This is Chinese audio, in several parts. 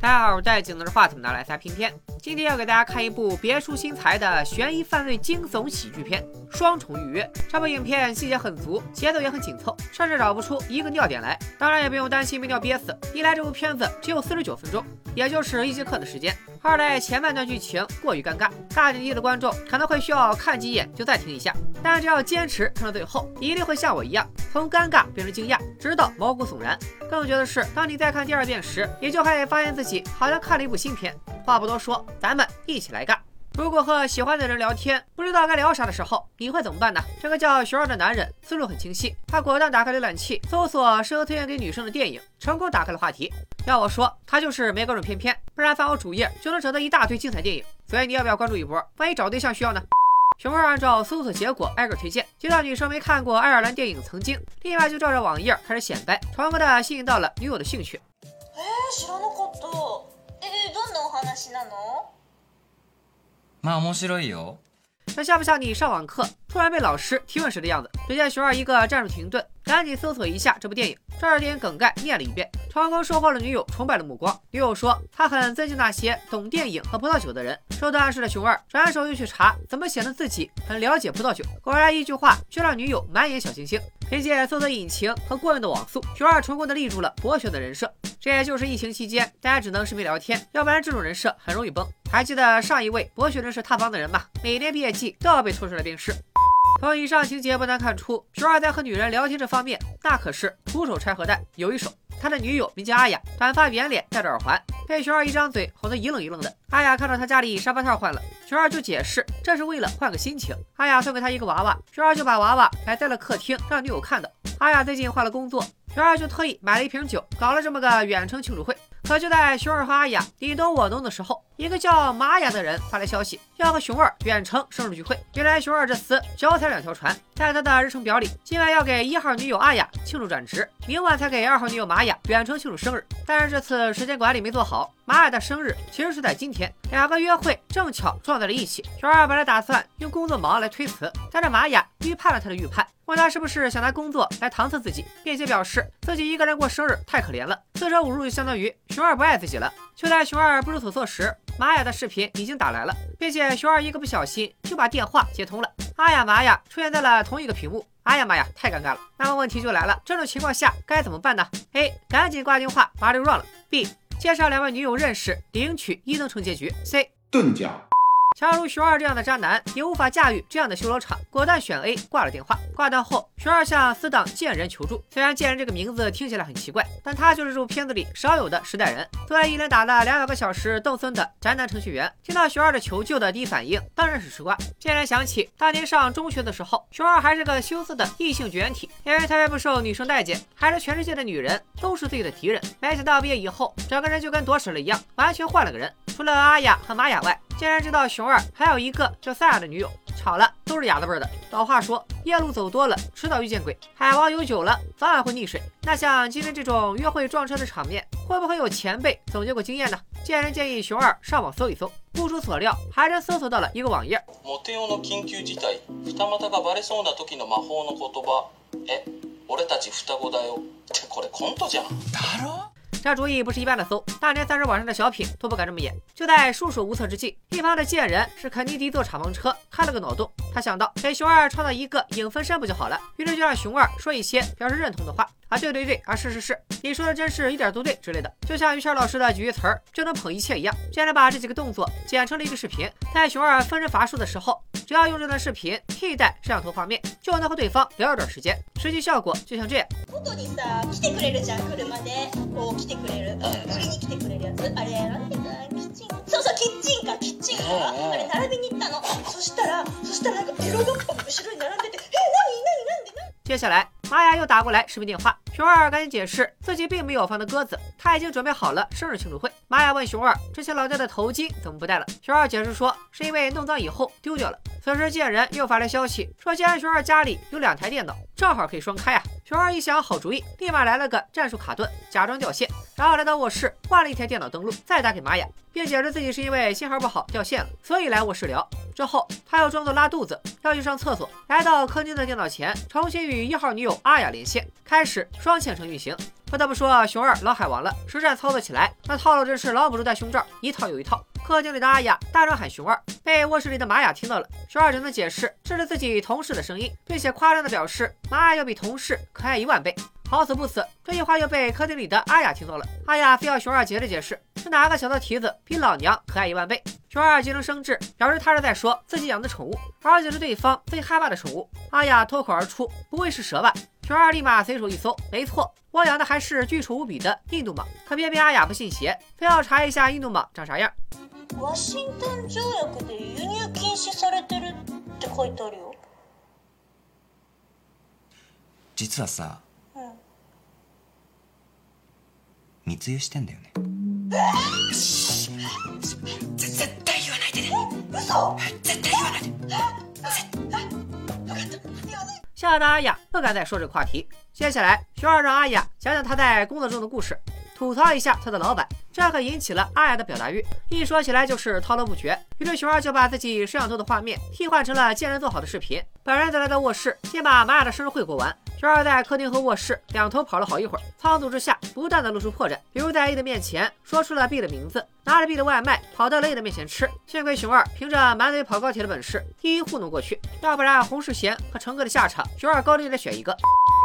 大家好，我戴镜头的话筒拿来仨片片。今天要给大家看一部别出心裁的悬疑犯罪惊悚喜剧片《双重预约》。这部影片细节很足，节奏也很紧凑，甚至找不出一个尿点来。当然也不用担心没尿憋死，一来这部片子只有四十九分钟，也就是一节课的时间；二来前半段剧情过于尴尬，大年纪的观众可能会需要看几眼就暂停一下。但只要坚持看到最后，一定会像我一样从尴尬变成惊讶，直到毛骨悚然。更绝的是，当你再看第二遍时，你就会发现自己好像看了一部新片。话不多说，咱们一起来干。如果和喜欢的人聊天，不知道该聊啥的时候，你会怎么办呢？这个叫熊二的男人思路很清晰，他果断打开浏览器，搜索适合推荐给女生的电影，成功打开了话题。要我说，他就是没关注片片，不然翻我主页就能找到一大堆精彩电影。所以你要不要关注一波？万一找对象需要呢？熊二按照搜索结果挨个推荐，接到女生没看过爱尔兰电影《曾经》，立马就照着网页开始显摆，成功的吸引到了女友的兴趣。知らなかった。えどんなお話なの？まあ面白いよ。这像不像你上网课？突然被老师提问时的样子？只见熊二一个战术停顿，赶紧搜索一下这部电影，照着电影梗概念了一遍，成功收获了女友崇拜的目光。女友说她很尊敬那些懂电影和葡萄酒的人。受到暗示的熊二转手又去查怎么显得自己很了解葡萄酒，果然一句话就让女友满眼小星星。凭借搜索引擎和过硬的网速，熊二成功的立住了博学的人设。这也就是疫情期间大家只能视频聊天，要不然这种人设很容易崩。还记得上一位博学人士塌房的人吗？每年毕业季都要被拖出来鞭尸。从以上情节不难看出，熊二在和女人聊天这方面，那可是徒手拆核弹有一手。他的女友名叫阿雅，短发圆脸，戴着耳环，被熊二一张嘴哄得一愣一愣的。阿雅看到他家里沙发套换了，熊二就解释这是为了换个心情。阿雅送给他一个娃娃，熊二就把娃娃摆在了客厅，让女友看到。阿雅最近换了工作，熊二就特意买了一瓶酒，搞了这么个远程庆祝会。可就在熊二和阿雅你侬我侬的时候，一个叫玛雅的人发来消息，要和熊二远程生日聚会。原来熊二这厮脚踩两条船，在他的日程表里，今晚要给一号女友阿雅庆祝转职，明晚才给二号女友玛雅远程庆祝生日。但是这次时间管理没做好，玛雅的生日其实是在今天，两个约会正巧撞在了一起。熊二本来打算用工作忙来推辞，但这玛雅预判了他的预判，问他是不是想拿工作来搪塞自己，并且表示自己一个人过生日太可怜了。四舍五入就相当于熊二不爱自己了。就在熊二不知所措时，玛雅的视频已经打来了，并且熊二一个不小心就把电话接通了。阿雅、玛雅出现在了同一个屏幕。哎呀妈呀，太尴尬了！那么问题就来了，这种情况下该怎么办呢？A. 赶紧挂电话，把这 run 了。B. 介绍两位女友认识，领取一能成结局。C. 钝角。假如熊二这样的渣男也无法驾驭这样的修罗场，果断选 A，挂了电话。挂断后，熊二向死党贱人求助。虽然贱人这个名字听起来很奇怪，但他就是这部片子里少有的时代人。作为一连打了两百个小时动森的宅男程序员，听到熊二的求救的第一反应当然是吃瓜。贱人想起当年上中学的时候，熊二还是个羞涩的异性绝缘体，因为特别不受女生待见，还是全世界的女人都是自己的敌人。没想到毕业以后，整个人就跟夺屎了一样，完全换了个人。除了阿雅和玛雅外，竟然知道熊二还有一个叫赛亚的女友，巧了，都是哑子味的。老话说，夜路走多了，迟早遇见鬼；海王游久了，早晚会溺水。那像今天这种约会撞车的场面，会不会有前辈总结过经验呢？贱人建议熊二上网搜一搜，不出所料，还真搜索到了一个网页。モテ用の緊急事態、二股がバレそうな時の魔法の言葉。え、俺たち双子だよ。ってこれコントじゃん。だろ这主意不是一般的馊，大年三十晚上的小品都不敢这么演。就在束手无策之际，一旁的贱人是肯尼迪坐敞篷车，开了个脑洞。他想到给熊二创造一个影分身不就好了？于是就让熊二说一些表示认同的话啊，对对对啊，是是是，你说的真是一点都对之类的，就像于谦老师的举一词儿就能捧一切一样。贱人把这几个动作剪成了一个视频，在熊二分身乏术的时候， 只要用这段视频替代摄像头画面，就能和对方聊一段时间。实际效果就像这样。外にさ来てくれるじゃん車でこう来てくれる売りに来てくれるやつあれなんていうかキッチンそうそうキッチンカーキッチンカーあれ並びに行ったのそしたらそしたらなんかエロドッポが後ろに並んでてえ何何なんで何接下来， 玛雅又打过来视频电话，熊二赶紧解释自己并没有放他鸽子，他已经准备好了生日庆祝会。玛雅问熊二之前老戴的头巾怎么不戴了，熊二解释说是因为弄脏以后丢掉了。此时贱人又发来消息说，既然熊二家里有两台电脑，正好可以双开啊。熊二一想好主意，立马来了个战术卡顿，假装掉线，然后来到卧室换了一台电脑登录，再打给玛雅，并解释自己是因为信号不好掉线了，所以来卧室聊。之后他又装作拉肚子要去上厕所，来到客厅的电脑前，重新与一号女友阿雅连线，开始双线程运行。不得不说，熊二老海王了，实战操作起来那套路真是老母猪戴胸罩，一套又一套。客厅里的阿雅大声喊熊二，被卧室里的玛雅听到了。熊二只能解释这是自己同事的声音，并且夸张的表示玛雅要比同事可爱一万倍。好死不死，这句话又被客厅里的阿雅听到了。阿雅非要熊二解释解释，是哪个小的蹄子比老娘可爱一万倍？熊二急中生智，表示他是在说自己养的宠物，而且是对方最害怕的宠物。阿雅脱口而出：“不会是蛇吧？”熊二立马随手一搜，没错，我养的还是巨丑无比的印度蟒。可偏偏阿雅不信邪，非要查一下印度蟒长啥样。ワシン 密輸してんだ。吓得阿雅不敢再说这个话题。接下来，熊二让阿雅讲讲他在工作中的。故事。吐槽一下他的老板，这可引起了阿雅的表达欲，一说起来就是滔滔不绝。于是熊二就把自己摄像头的画面替换成了见人做好的视频，本人则来到卧室，先把玛雅的生日会过完。熊二在客厅和卧室两头跑了好一会儿，仓促之下不断的露出破绽，比如在 A 的面前说出了 B 的名字，拿着 B 的外卖跑到了 A 的面前吃。幸亏熊二凭着满嘴跑高铁的本事，一一糊弄过去，要不然洪世贤和成哥的下场，熊二高低得选一个。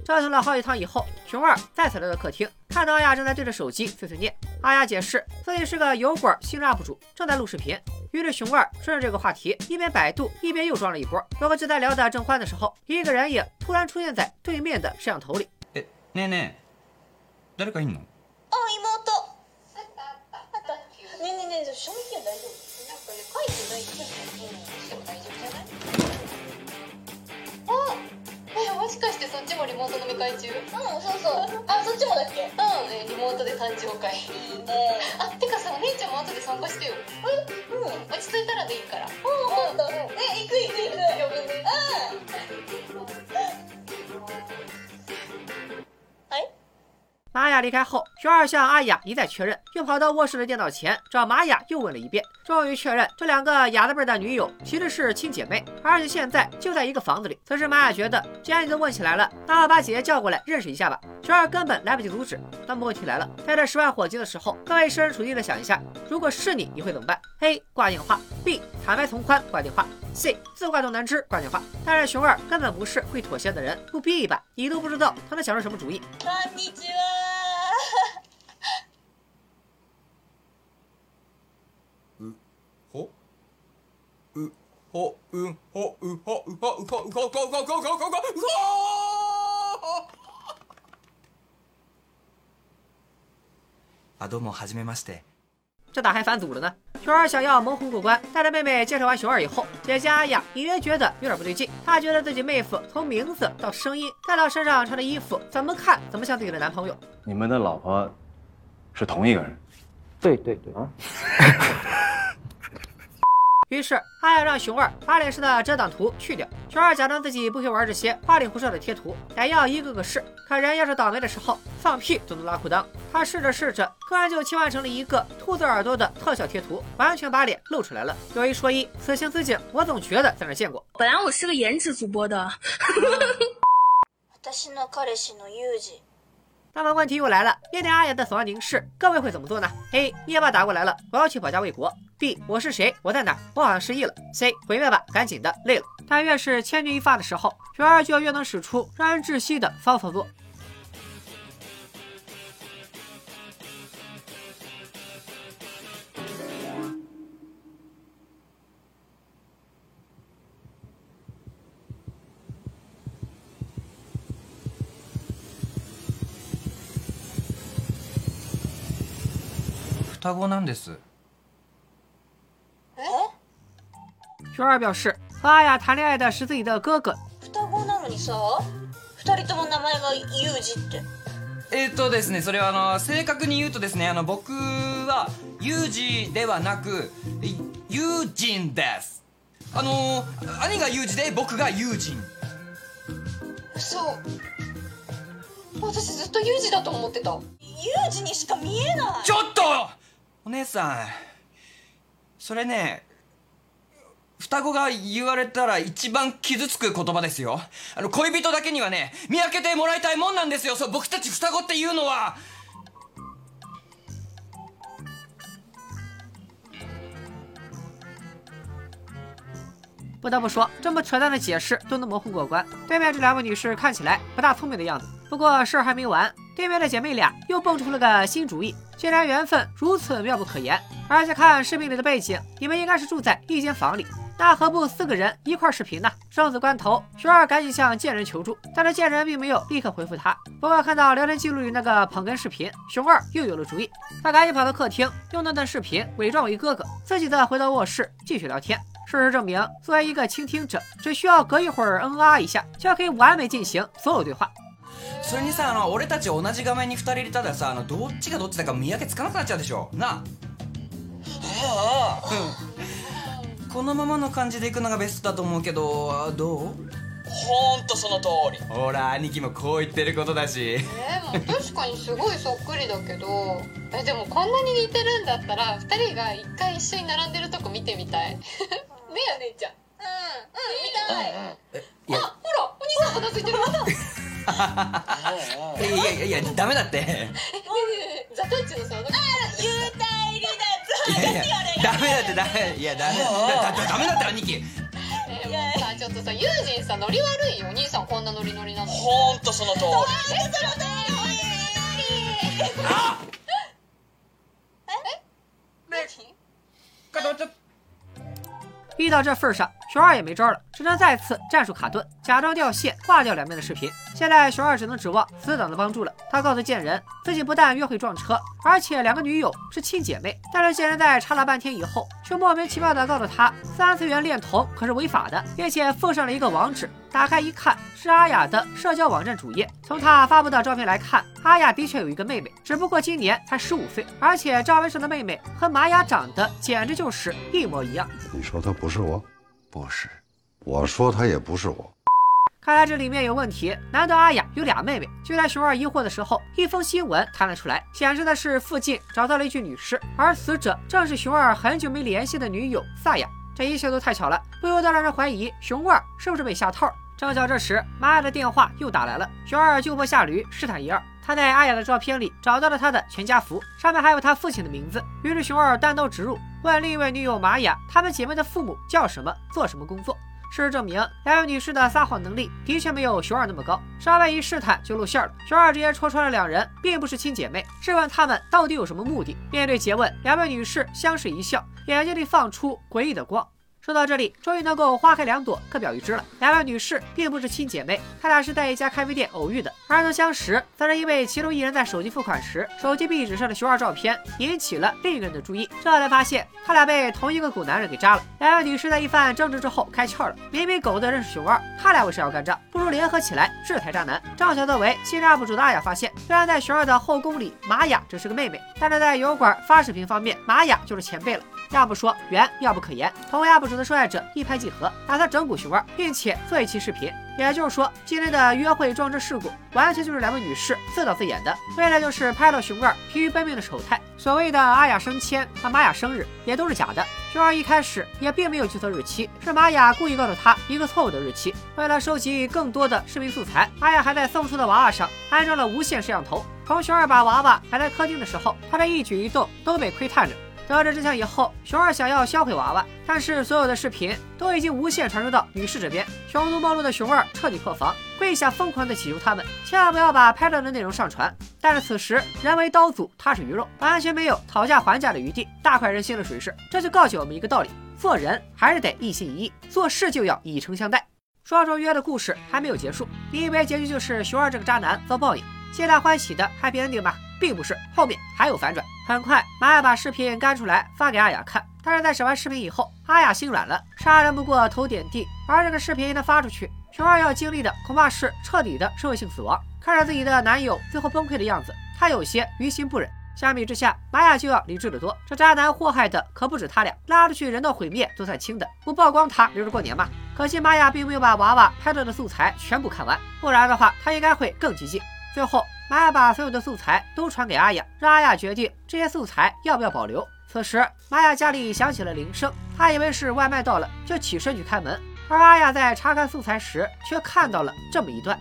折腾了好几趟以后，熊二再次来到客厅，看到阿雅正在对着手机碎碎念。阿雅解释自己是个油管新人 UP 主，正在录视频。于是熊二顺着这个话题，一边百度，一边又装了一波。不过就在聊得正欢的时候，一个人影突然出现在对面的摄像头里。えねえねえ誰かいんのあ妹あったねえねえねえ賞味期限大丈夫なんかね書いてない もしかしてそっちもリモート飲み会中？うんそうそう。あそっちもだっけ？うん。ねリモートで誕生会いいねあてかさお姉ちゃんも後で参加してよ。うん。うん。落ち着いたらでいいから。分かったえ行く行く行く。呼ぶねうん玛雅离开后，熊二向阿雅一再确认，又跑到卧室的电脑前找玛雅又问了一遍，终于确认这两个哑子辈的女友其实是亲姐妹，而且现在就在一个房子里。此时玛雅觉得，既然你都问起来了，那我把姐姐叫过来认识一下吧。熊二根本来不及阻止。那么问题来了，在这十万火急的时候，各位设身处地的想一下，如果是你，你会怎么办？A. 挂电话，B. 坦白从宽挂电话，C. 自挂东南枝挂电话。但是熊二根本不是会妥协的人，不逼一把，你都不知道他能想出什么主意。こんにちは 这咋还反组了呢？熊二想要蒙混过关，带着妹妹介绍完熊二以后，姐姐阿雅隐约觉得有点不对劲。她觉得自己妹夫从名字到声音再到身上穿的衣服，怎么看怎么像自己的男朋友。你们的老婆是同一个人？对对对啊。于是阿雅让熊二把脸上的遮挡图去掉。熊二假装自己不会玩这些花里胡哨的贴图，得要一个个试。可人要是倒霉的时候，放屁都能拉裤裆。他试着试着，突然就切换成了一个兔子耳朵的特效贴图，完全把脸露出来了。有一说一，此情此景，我总觉得在哪儿见过。本来我是个颜值主播的，私の彼氏のユージ那么问题又来了，面对阿雅的死亡凝视，各位会怎么做呢？A. 灭霸打过来了，我要去保家卫国。 B. 我是谁？我在哪？我好像失忆了。C. 毁灭吧，赶紧的，累了。但越是千钧一发的时候，熊二就要越能使出让人窒息的骚操作。双子なんです 熊二表示，和阿雅谈恋爱的是自己的哥哥。双子なのにさ二人とも名前がユージって。えっとですねそれはあの正確に言うとですねあの僕はユージではなくいユージンです。あの兄がユージで僕がユージン。嘘私ずっとユージだと思ってた。ユージにしか見えない。ちょっと！お姉さん。それね双子が言われたら一番傷つく言葉ですよあの恋人だけにはね見分けてもらいたいもんなんですよそう僕たち双子っていうのは不得不说，这么扯淡的解释都能模糊过关。对面这两位女士看起来不大聪明的样子。不过事儿还没完，对面的姐妹俩又蹦出了个新主意。既然缘分如此妙不可言，而且看视频里的背景，你们应该是住在一间房里， 那何不四个人一块视频呢？生死关头，熊二赶紧向贱人求助，但是贱人并没有立刻回复他。不过看到聊天记录里那个捧哏视频，熊二又有了主意，他赶紧跑到客厅，用那段视频伪装为哥哥，自己的回到卧室继续聊天。事实证明，作为一个倾听者，只需要隔一会儿嗯啊一下，就可以完美进行所有对话。それにさあの俺たち同じ画面に2人入れたらさあのどっちがどっちだか見分けつかなくなっちゃうでしょなあ このままの感じでいくのがベストだと思うけどどう？ほんとその通り。ほら兄貴もこう言ってることだし。えー、まあ確かにすごいそっくりだけどえでもこんなに似てるんだったら2人が一回一緒に並んでるとこ見てみたい。ねえ姉ちゃん。うんうん見たい。いやあほらお兄さんお腹空いてる。いやいやいやダメだってメだってダメ。いやダメ。だダメだって兄貴。えーもうさちょっとさユージンさノリ悪いよお兄さんこんなノリノリなの。ほんとその通り。固まっちゃっ逼到这份上，熊二也没招了，只能再次战术卡顿，假装掉线，挂掉两边的视频。现在熊二只能指望死党的帮助了。他告诉贱人，自己不但约会撞车，而且两个女友是亲姐妹。但是贱人在查了半天以后，却莫名其妙的告诉他，三次元恋童可是违法的，并且附上了一个网址。打开一看，是阿雅的社交网站主页。从她发布的照片来看，阿雅的确有一个妹妹，只不过今年才十五岁，而且照片上的妹妹和玛雅长得简直就是一模一样。你说她不是我，不是，我说他也不是我。看来这里面有问题。难道阿雅有俩妹妹？就在熊二疑惑的时候，一封新闻弹了出来，显示的是附近找到了一具女尸，而死者正是熊二很久没联系的女友萨雅。这一切都太巧了，不由得让人怀疑熊二是不是被下套。正巧这时，玛雅的电话又打来了。熊二就坡下驴，试探一二。他在阿雅的照片里找到了她的全家福，上面还有他父亲的名字。于是熊二单刀直入，问另一位女友玛雅，她们姐妹的父母叫什么，做什么工作。事实证明，两位女士的撒谎能力的确没有熊二那么高，稍微一试探就露馅了。熊二直接戳穿了两人并不是亲姐妹，质问她们到底有什么目的。面对诘问，两位女士相视一笑，眼睛里放出诡异的光。说到这里，终于能够花开两朵，各表一枝了。两位女士并不是亲姐妹，她俩是在一家咖啡店偶遇的，而能相识，则是因为其中一人在手机付款时，手机壁纸上的熊二照片引起了另一个人的注意，这才发现他俩被同一个狗男人给扎了。两位女士在一番争执之后开窍了，明明狗子认识熊二，他俩为啥要干仗？不如联合起来制裁渣男。正巧作为新人 UP 主的阿雅发现，虽然在熊二的后宫里，玛雅只是个妹妹，但是在油管发视频方面，玛雅就是前辈了。要不说缘，要不可言。同为 UP 主的受害者一拍即合，打算整蛊熊二，并且做一期视频。也就是说，今天的约会撞车事故完全就是两位女士自导自演的，为了就是拍到熊二疲于奔命的丑态。所谓的阿雅升迁和玛雅生日也都是假的。熊二一开始也并没有记错日期，是玛雅故意告诉他一个错误的日期。为了收集更多的视频素材，阿雅还在送出的娃娃上安装了无线摄像头。从熊二把娃娃摆在客厅的时候，他的一举一动都被窥探着。得知真相以后，熊二想要销毁娃娃，但是所有的视频都已经无限传输到女士这边。穷途末路的熊二彻底破防，跪下疯狂的祈求他们千万不要把拍到的内容上传。但是此时人为刀俎，他是鱼肉，完全没有讨价还价的余地，大快人心的水势。这就告诫我们一个道理：做人还是得一心一意，做事就要以诚相待。双重约的故事还没有结束，你以为结局就是熊二这个渣男遭报应，皆大欢喜的 happy ending 吗？并不是，后面还有反转。很快，玛雅把视频干出来发给阿雅看，但是在审完视频以后，阿雅心软了。杀人不过头点地，而这个视频一旦发出去，熊二要经历的恐怕是彻底的社会性死亡。看着自己的男友最后崩溃的样子，她有些于心不忍。相比之下，玛雅就要理智得多。这渣男祸害的可不止他俩，拉出去人道毁灭都算轻的，不曝光他留着过年吗？可惜玛雅并没有把娃娃拍到的素材全部看完，不然的话，他应该会更激进。最后。玛雅把所有的素材都传给阿雅，让阿雅决定这些素材要不要保留。此时，玛雅家里响起了铃声，她以为是外卖到了，就起身去开门。而阿雅在查看素材时，却看到了这么一段。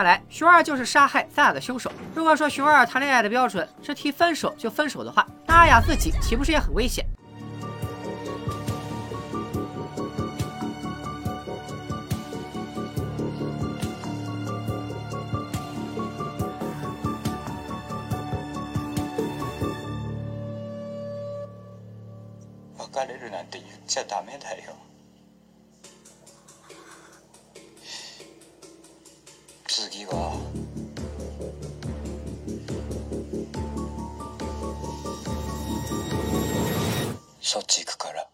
看来熊二就是杀害萨亚的凶手。如果说熊二谈恋爱的标准是提分手就分手的话，那阿雅自己岂不是也很危险？別れるなんて言っちゃダメだよ 次はそっち行くから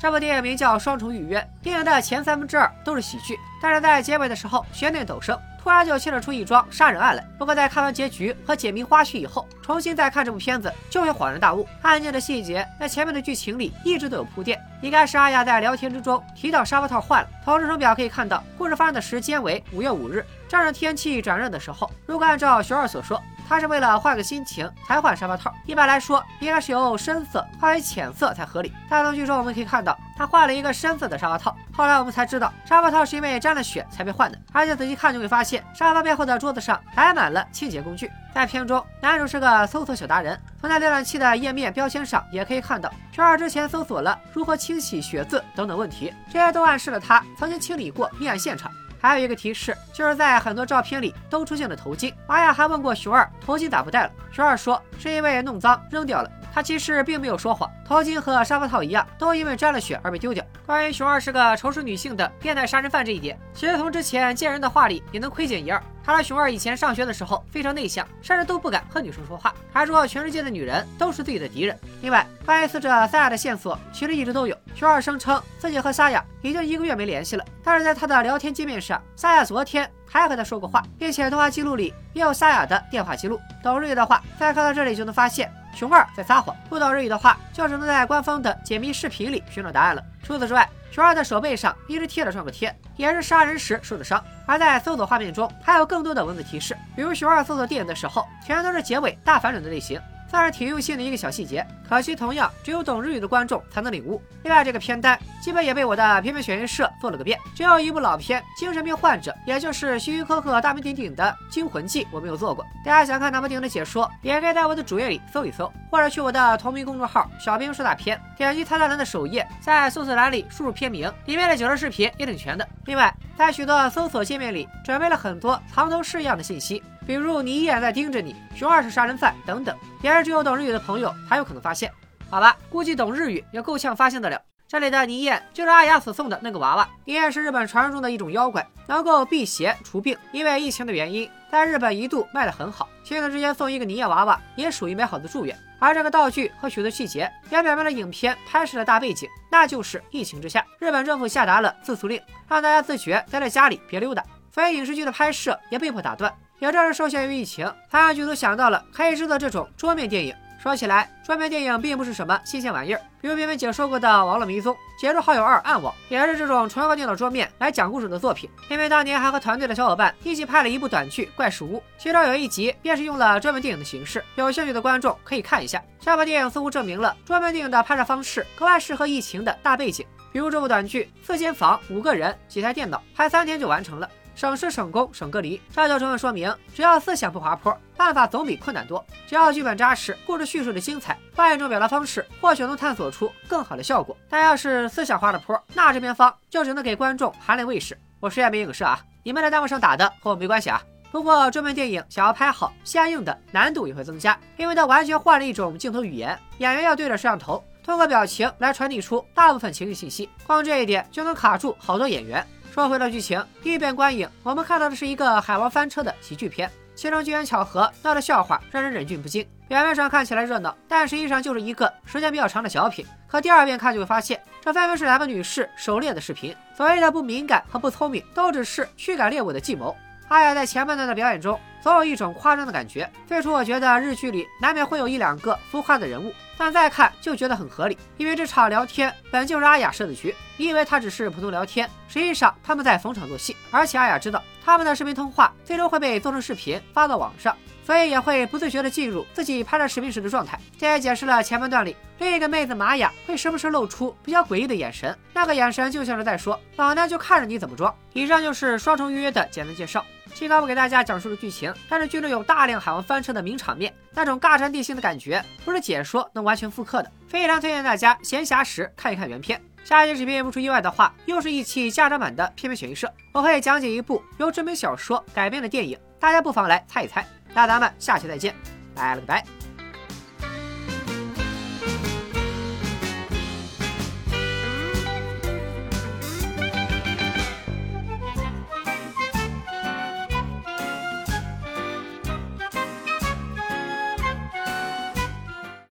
这部电影名叫《双重预约》，电影的前三分之二都是喜剧，但是在结尾的时候悬念陡升， 突然就牵扯出一桩杀人案来。不过在看完结局和解谜花絮以后，重新再看这部片子，就会恍然大悟，案件的细节在前面的剧情里一直都有铺垫。一开始阿雅在聊天之中提到沙发套坏了，从日程表可以看到，故事发生的时间为五月五日，正是天气转热的时候。如果按照熊二所说，他是为了换个心情才换沙发套，一般来说应该是由深色换为浅色才合理。但从剧中我们可以看到，他换了一个深色的沙发套。后来我们才知道，沙发套是因为沾了血才被换的。而且仔细看就会发现，沙发背后的桌子上摆满了清洁工具。在片中，男主是个搜索小达人，从他浏览器的页面标签上也可以看到，熊二之前搜索了如何清洗血渍等等问题，这些都暗示了他曾经清理过命案现场。还有一个提示，就是在很多照片里都出现了头巾。玛雅还问过熊二头巾咋不戴了，熊二说是因为弄脏扔掉了。他其实并没有说谎，头巾和沙发套一样，都因为沾了血而被丢掉。关于熊二是个仇视女性的变态杀人犯这一点，其实从之前见人的话里也能窥见一二。他说熊二以前上学的时候非常内向，甚至都不敢和女生说话，还说全世界的女人都是自己的敌人。另外，关于死者萨亚的线索，其实一直都有。熊二声称自己和萨亚已经一个月没联系了，但是在他的聊天界面上，萨亚昨天还和他说过话，并且通话记录里也有萨亚的电话记录。懂日语的话，再看到这里就能发现熊二在撒谎；不懂日语的话，就只能在官方的解谜视频里寻找答案了。除此之外，熊二的手背上一直贴着创可贴，也是杀人时受的伤。而在搜索画面中，还有更多的文字提示，比如熊二搜索电影的时候，全都是结尾大反转的类型。算是挺用心的一个小细节，可惜同样只有懂日语的观众才能领悟。另外，这个片单基本也被我的片片选映社做了个遍，只有一部老片《精神病患者》，也就是徐徐柯克大名鼎鼎的《惊魂记》，我没有做过。大家想看哪部电影的解说，也可以在我的主页里搜一搜，或者去我的同名公众号“小兵说大片”，点击菜单栏的首页，在搜索栏里输入片名，里面的解说视频也挺全的。另外，在许多搜索界面里准备了很多藏头诗一样的信息。比如你一眼在盯着你，熊二是杀人犯等等，也是只有懂日语的朋友才有可能发现。好吧，估计懂日语也够呛发现得了。这里的泥燕就是阿雅所送的那个娃娃。泥燕是日本传说中的一种妖怪，能够辟邪除病。因为疫情的原因，在日本一度卖得很好。亲子之间送一个泥燕娃娃，也属于美好的祝愿。而这个道具和许多细节，也表明了影片拍摄的大背景，那就是疫情之下，日本政府下达了自诉令，让大家自觉待在家里，别溜达。所以影视剧的拍摄也被迫打断。也正是受限于疫情，才让剧组想到了可以制作这种桌面电影。说起来，桌面电影并不是什么新鲜玩意儿，比如别人解说过的《网络迷踪》《解除好友二暗网》，也是这种纯靠电脑桌面来讲故事的作品。因为当年还和团队的小伙伴一起拍了一部短剧《怪事屋》，其中有一集便是用了桌面电影的形式。有兴趣的观众可以看一下。这部电影似乎证明了桌面电影的拍摄方式格外适合疫情的大背景。比如这部短剧，四间房，五个人，几台电脑，拍三天就完成了。省时省工省隔离，这就充分说明，只要思想不滑坡，办法总比困难多。只要剧本扎实，故事叙述的精彩，换一种表达方式，或许能探索出更好的效果。但要是思想滑了坡，那这边方就只能给观众含泪喂食。我是亚明影视啊，你们在弹幕上打的和我没关系啊。不过专门电影想要拍好，相应的难度也会增加，因为它完全换了一种镜头语言，演员要对着摄像头，通过表情来传递出大部分情绪信息，光这一点就能卡住好多演员。说回到剧情，第一遍观影，我们看到的是一个海王翻车的喜剧片。其中机缘巧合闹的笑话让人忍俊不禁。表面上看起来热闹，但实际上就是一个时间比较长的小品。可第二遍看就会发现，这分明是两个女士狩猎的视频。所谓的不敏感和不聪明，都只是驱赶猎物的计谋。阿雅在前半段的表演中，总有一种夸张的感觉。最初我觉得日剧里难免会有一两个浮夸的人物，但再看就觉得很合理，因为这场聊天本就是阿雅设的局。你以为他只是普通聊天，实际上他们在逢场作戏。而且阿雅知道，他们的视频通话最终会被做成视频发到网上，所以也会不自觉地进入自己拍摄视频时的状态。这也解释了前半段里另一个妹子玛雅会时不时露出比较诡异的眼神，那个眼神就像是在说：“老娘就看着你怎么装。”以上就是双重预约的简单介绍。七高不给大家讲述了剧情，但是剧中有大量海王翻车的名场面，那种尬战地心的感觉，不是解说能完全复刻的。非常推荐大家闲暇时看一看原片。下一期视频不出意外的话，又是一期家长版的片片选一社，我会讲解一部由知名小说改编的电影，大家不妨来猜一猜。那咱们下期再见，拜了个拜。